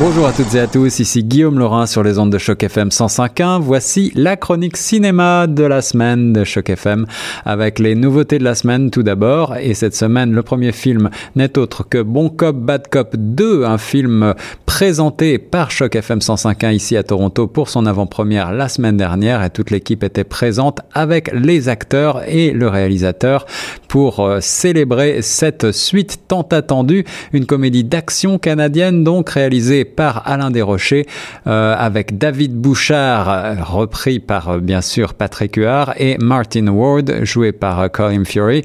Bonjour à toutes et à tous, ici Guillaume Laurin sur les ondes de Choc FM 105.1. Voici la chronique cinéma de la semaine de Choc FM avec les nouveautés de la semaine tout d'abord. Et cette semaine, le premier film n'est autre que Bon Cop, Bad Cop 2, un film présenté par Choc FM 105.1 ici à Toronto pour son avant-première la semaine dernière et toute l'équipe était présente avec les acteurs et le réalisateur pour euh, célébrer cette suite tant attendue, une comédie d'action canadienne donc réalisée par Alain Desrochers euh, avec David Bouchard euh, repris par euh, bien sûr Patrick Huard et Martin Ward joué par Colin Fury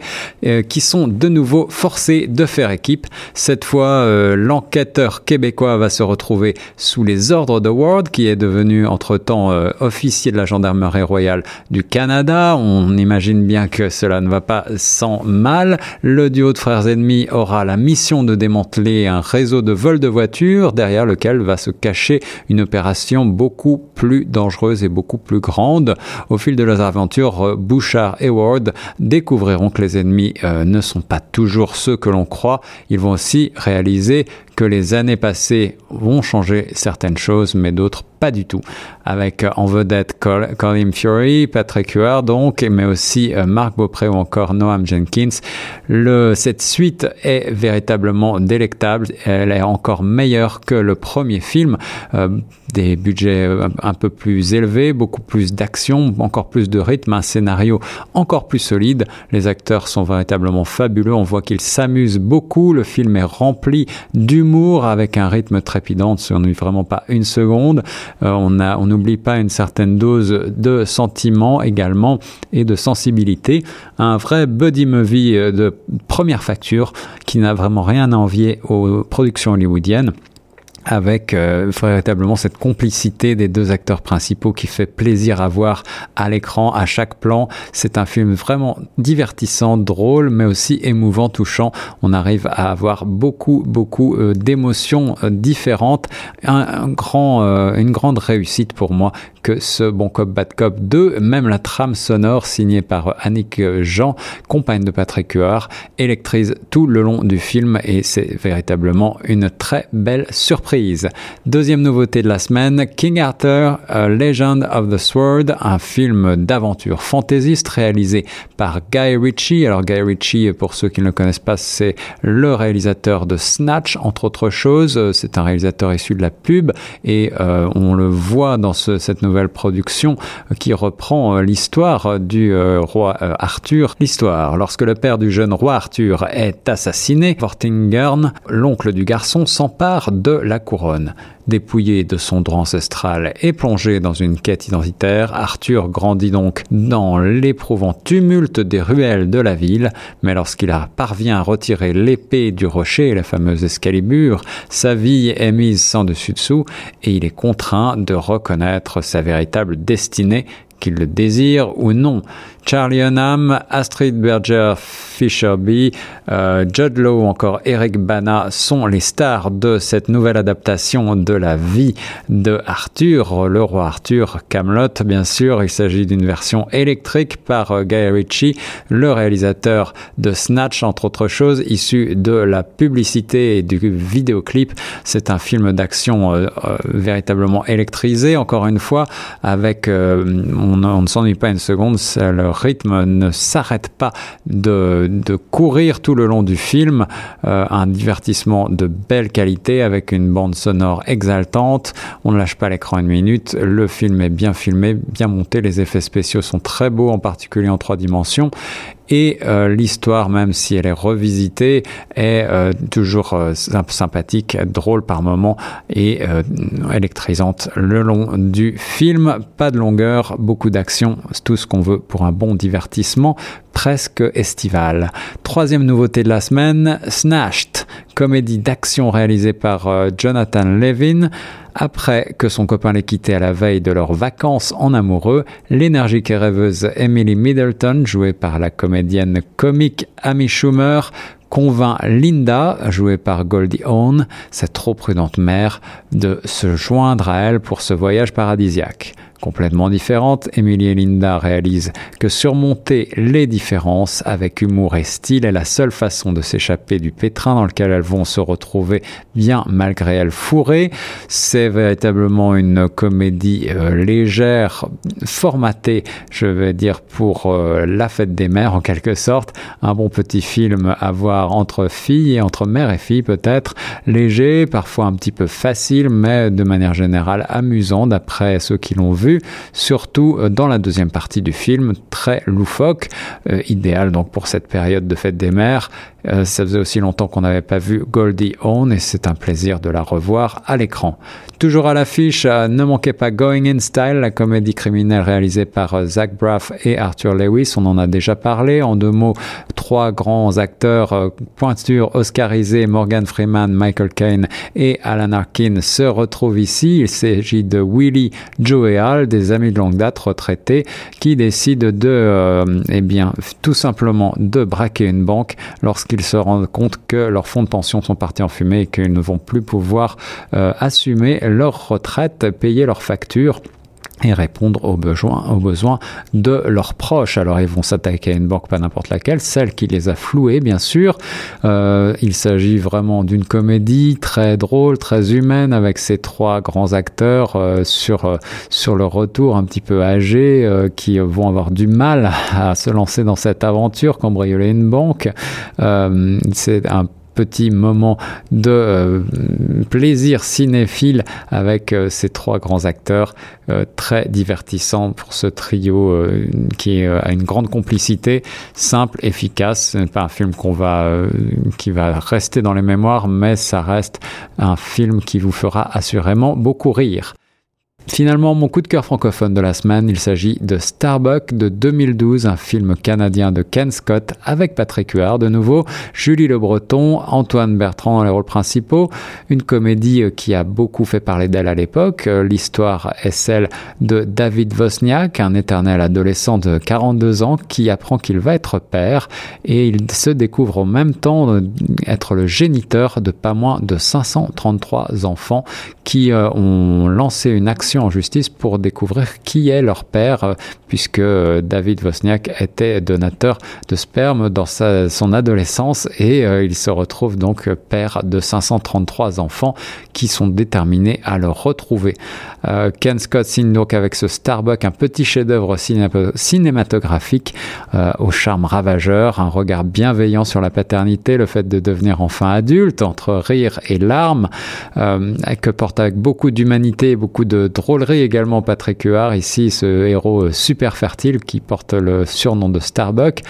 qui sont de nouveau forcés de faire équipe. Cette fois l'enquêteur québécois va se retrouver sous les ordres de Ward qui est devenu entre-temps officier de la gendarmerie royale du Canada. On imagine bien que cela ne va pas sans mal. Le duo de frères ennemis aura la mission de démanteler un réseau de vols de voitures derrière lequel va se cacher une opération beaucoup plus dangereuse et beaucoup plus grande. Au fil de leurs aventures, euh, Bouchard et Ward découvriront que les ennemis euh, ne sont pas toujours ceux que l'on croit. Ils vont aussi réaliser que les années passées vont changer certaines choses, mais d'autres pas du tout. Avec euh, en vedette Colin Fury, Patrick Huard donc, mais aussi euh, Marc Beaupré ou encore Noam Jenkins. Cette suite est véritablement délectable. Elle est encore meilleure que le premier film. Euh, des budgets un peu plus élevés, beaucoup plus d'action, encore plus de rythme, un scénario encore plus solide. Les acteurs sont véritablement fabuleux. On voit qu'ils s'amusent beaucoup. Le film est rempli d'humour avec un rythme trépidant, on n'oublie vraiment pas une seconde. Euh, on n'oublie pas une certaine dose de sentiment également et de sensibilité. Un vrai buddy movie euh, de première facture qui n'a vraiment rien à envier aux productions hollywoodiennes avec euh, véritablement cette complicité des deux acteurs principaux qui fait plaisir à voir à l'écran, à chaque plan. C'est un film vraiment divertissant, drôle, mais aussi émouvant, touchant. On arrive à avoir beaucoup, beaucoup euh, d'émotions euh, différentes. Un, grand, une grande réussite pour moi que ce Bon Cop Bad Cop 2, même la trame sonore signée par Annick Jean, compagne de Patrick Huard, électrise tout le long du film et c'est véritablement une très belle surprise. Deuxième nouveauté de la semaine, King Arthur, Legend of the Sword, un film d'aventure fantaisiste réalisé par Guy Ritchie. Alors Guy Ritchie, pour ceux qui ne le connaissent pas, c'est le réalisateur de Snatch, entre autres choses. C'est un réalisateur issu de la pub et euh, on le voit dans cette nouvelle production qui reprend euh, l'histoire du euh, roi Arthur. L'histoire, lorsque le père du jeune roi Arthur est assassiné, Vortingern, l'oncle du garçon, s'empare de la couronne. Dépouillé de son droit ancestral et plongé dans une quête identitaire, Arthur grandit donc dans l'éprouvant tumulte des ruelles de la ville, mais lorsqu'il parvient à retirer l'épée du rocher, la fameuse Excalibur, sa vie est mise sans dessus-dessous et il est contraint de reconnaître sa véritable destinée qu'il le désire ou non. Charlie Hunnam, Astrid Berger, Fisher B, euh, Judd ou encore Eric Bana sont les stars de cette nouvelle adaptation de la vie de Arthur, le roi Arthur, Camelot bien sûr. Il s'agit d'une version électrique par euh, Guy Ritchie, le réalisateur de Snatch entre autres choses, issu de la publicité et du vidéoclip. C'est un film d'action euh, véritablement électrisé, encore une fois, avec ne s'ennuie pas une seconde, le rythme ne s'arrête pas de, de, courir tout le long du film. Euh, un divertissement de belle qualité avec une bande sonore exaltante. On ne lâche pas l'écran une minute. Le film est bien filmé, bien monté. Les effets spéciaux sont très beaux, en particulier en trois dimensions et euh, l'histoire, même si elle est revisitée, est euh, toujours euh, sympathique, drôle par moments et électrisante le long du film. Pas de longueur, beaucoup d'action, c'est tout ce qu'on veut pour un bon divertissement presque estival. Troisième nouveauté de la semaine, Snatched, comédie d'action réalisée par Jonathan Levin. Après que son copain l'ait quitté à la veille de leurs vacances en amoureux, l'énergique et rêveuse Emily Middleton, jouée par la comédienne comique Amy Schumer, convainc Linda, jouée par Goldie Hawn, cette trop prudente mère, de se joindre à elle pour ce voyage paradisiaque. Complètement différente. Emily et Linda réalisent que surmonter les différences avec humour et style est la seule façon de s'échapper du pétrin dans lequel elles vont se retrouver bien malgré elles fourrées. C'est véritablement une comédie euh, légère, formatée, je vais dire, pour euh, la fête des mères en quelque sorte. Un bon petit film à voir entre filles et entre mère et fille peut-être. Léger, parfois un petit peu facile, mais de manière générale amusant d'après ceux qui l'ont vu. Surtout euh, dans la deuxième partie du film, très loufoque, idéal donc pour cette période de fête des mères. Euh, ça faisait aussi longtemps qu'on n'avait pas vu Goldie Hawn et c'est un plaisir de la revoir à l'écran. Toujours à l'affiche, euh, ne manquez pas Going in Style, la comédie criminelle réalisée par euh, Zach Braff et Arthur Lewis. On en a déjà parlé. En deux mots, trois grands acteurs pointures oscarisés, Morgan Freeman, Michael Caine et Alan Arkin se retrouvent ici. Il s'agit de Willie, Joe et Al, des amis de longue date retraités qui décident de, eh bien, tout simplement de braquer une banque lorsque qu'ils se rendent compte que leurs fonds de pension sont partis en fumée et qu'ils ne vont plus pouvoir euh, assumer leur retraite, payer leurs factures et répondre aux besoins, aux besoins de leurs proches. Alors ils vont s'attaquer à une banque, pas n'importe laquelle, celle qui les a floués, bien sûr. Euh, il s'agit vraiment d'une comédie très drôle, très humaine, avec ces trois grands acteurs euh, sur euh, sur le retour un petit peu âgés, euh, qui vont avoir du mal à se lancer dans cette aventure, cambrioler une banque. Euh, c'est un petit moment de euh, plaisir cinéphile avec euh, ces trois grands acteurs euh, très divertissants pour ce trio qui a une grande complicité, simple, efficace. Ce n'est pas un film qu'on va, qui va rester dans les mémoires, mais ça reste un film qui vous fera assurément beaucoup rire. Finalement, mon coup de cœur francophone de la semaine, il s'agit de Starbuck de 2012, un film canadien de Ken Scott avec Patrick Huard de nouveau, Julie Le Breton, Antoine Bertrand dans les rôles principaux, une comédie euh, qui a beaucoup fait parler d'elle à l'époque. Euh, l'histoire est celle de David Wozniak, un éternel adolescent de 42 ans qui apprend qu'il va être père et il se découvre en même temps être le géniteur de pas moins de 533 enfants qui euh, ont lancé une action en justice pour découvrir qui est leur père, euh, puisque euh, David Wozniak était donateur de sperme dans sa, son adolescence et euh, il se retrouve donc père de 533 enfants qui sont déterminés à le retrouver. Ken Scott signe donc avec ce Starbuck un petit chef-d'œuvre cinématographique au charme ravageur, un regard bienveillant sur la paternité, le fait de devenir enfin adulte entre rire et larmes, que porte avec beaucoup d'humanité et beaucoup de drôlerie également Patrick Huard, ici ce héros euh, super fertile qui porte le surnom de Starbuck.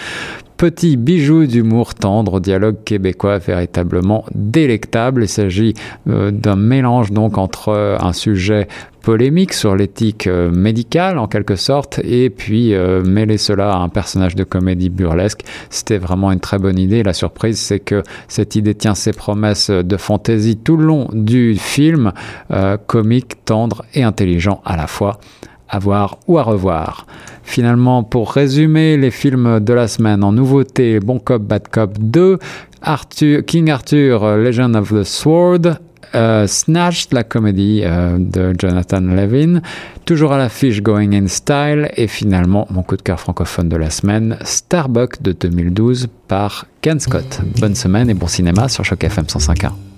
Petit bijou d'humour tendre, dialogue québécois véritablement délectable. Il s'agit euh, d'un mélange donc entre euh, un sujet polémique sur l'éthique médicale en quelque sorte et puis mêler cela à un personnage de comédie burlesque. C'était vraiment une très bonne idée. La surprise c'est que cette idée tient ses promesses de fantaisie tout le long du film comique tendre et intelligent à la fois à voir ou à revoir. Finalement, pour résumer les films de la semaine en nouveauté, Bon Cop, Bad Cop 2, Arthur, King Arthur, Legend of the Sword, euh, Snatched, la comédie euh, de Jonathan Levin, toujours à l'affiche Going in Style, et finalement mon coup de cœur francophone de la semaine, Starbuck de 2012 par Ken Scott. Bonne semaine et bon cinéma sur Choc FM 105.1.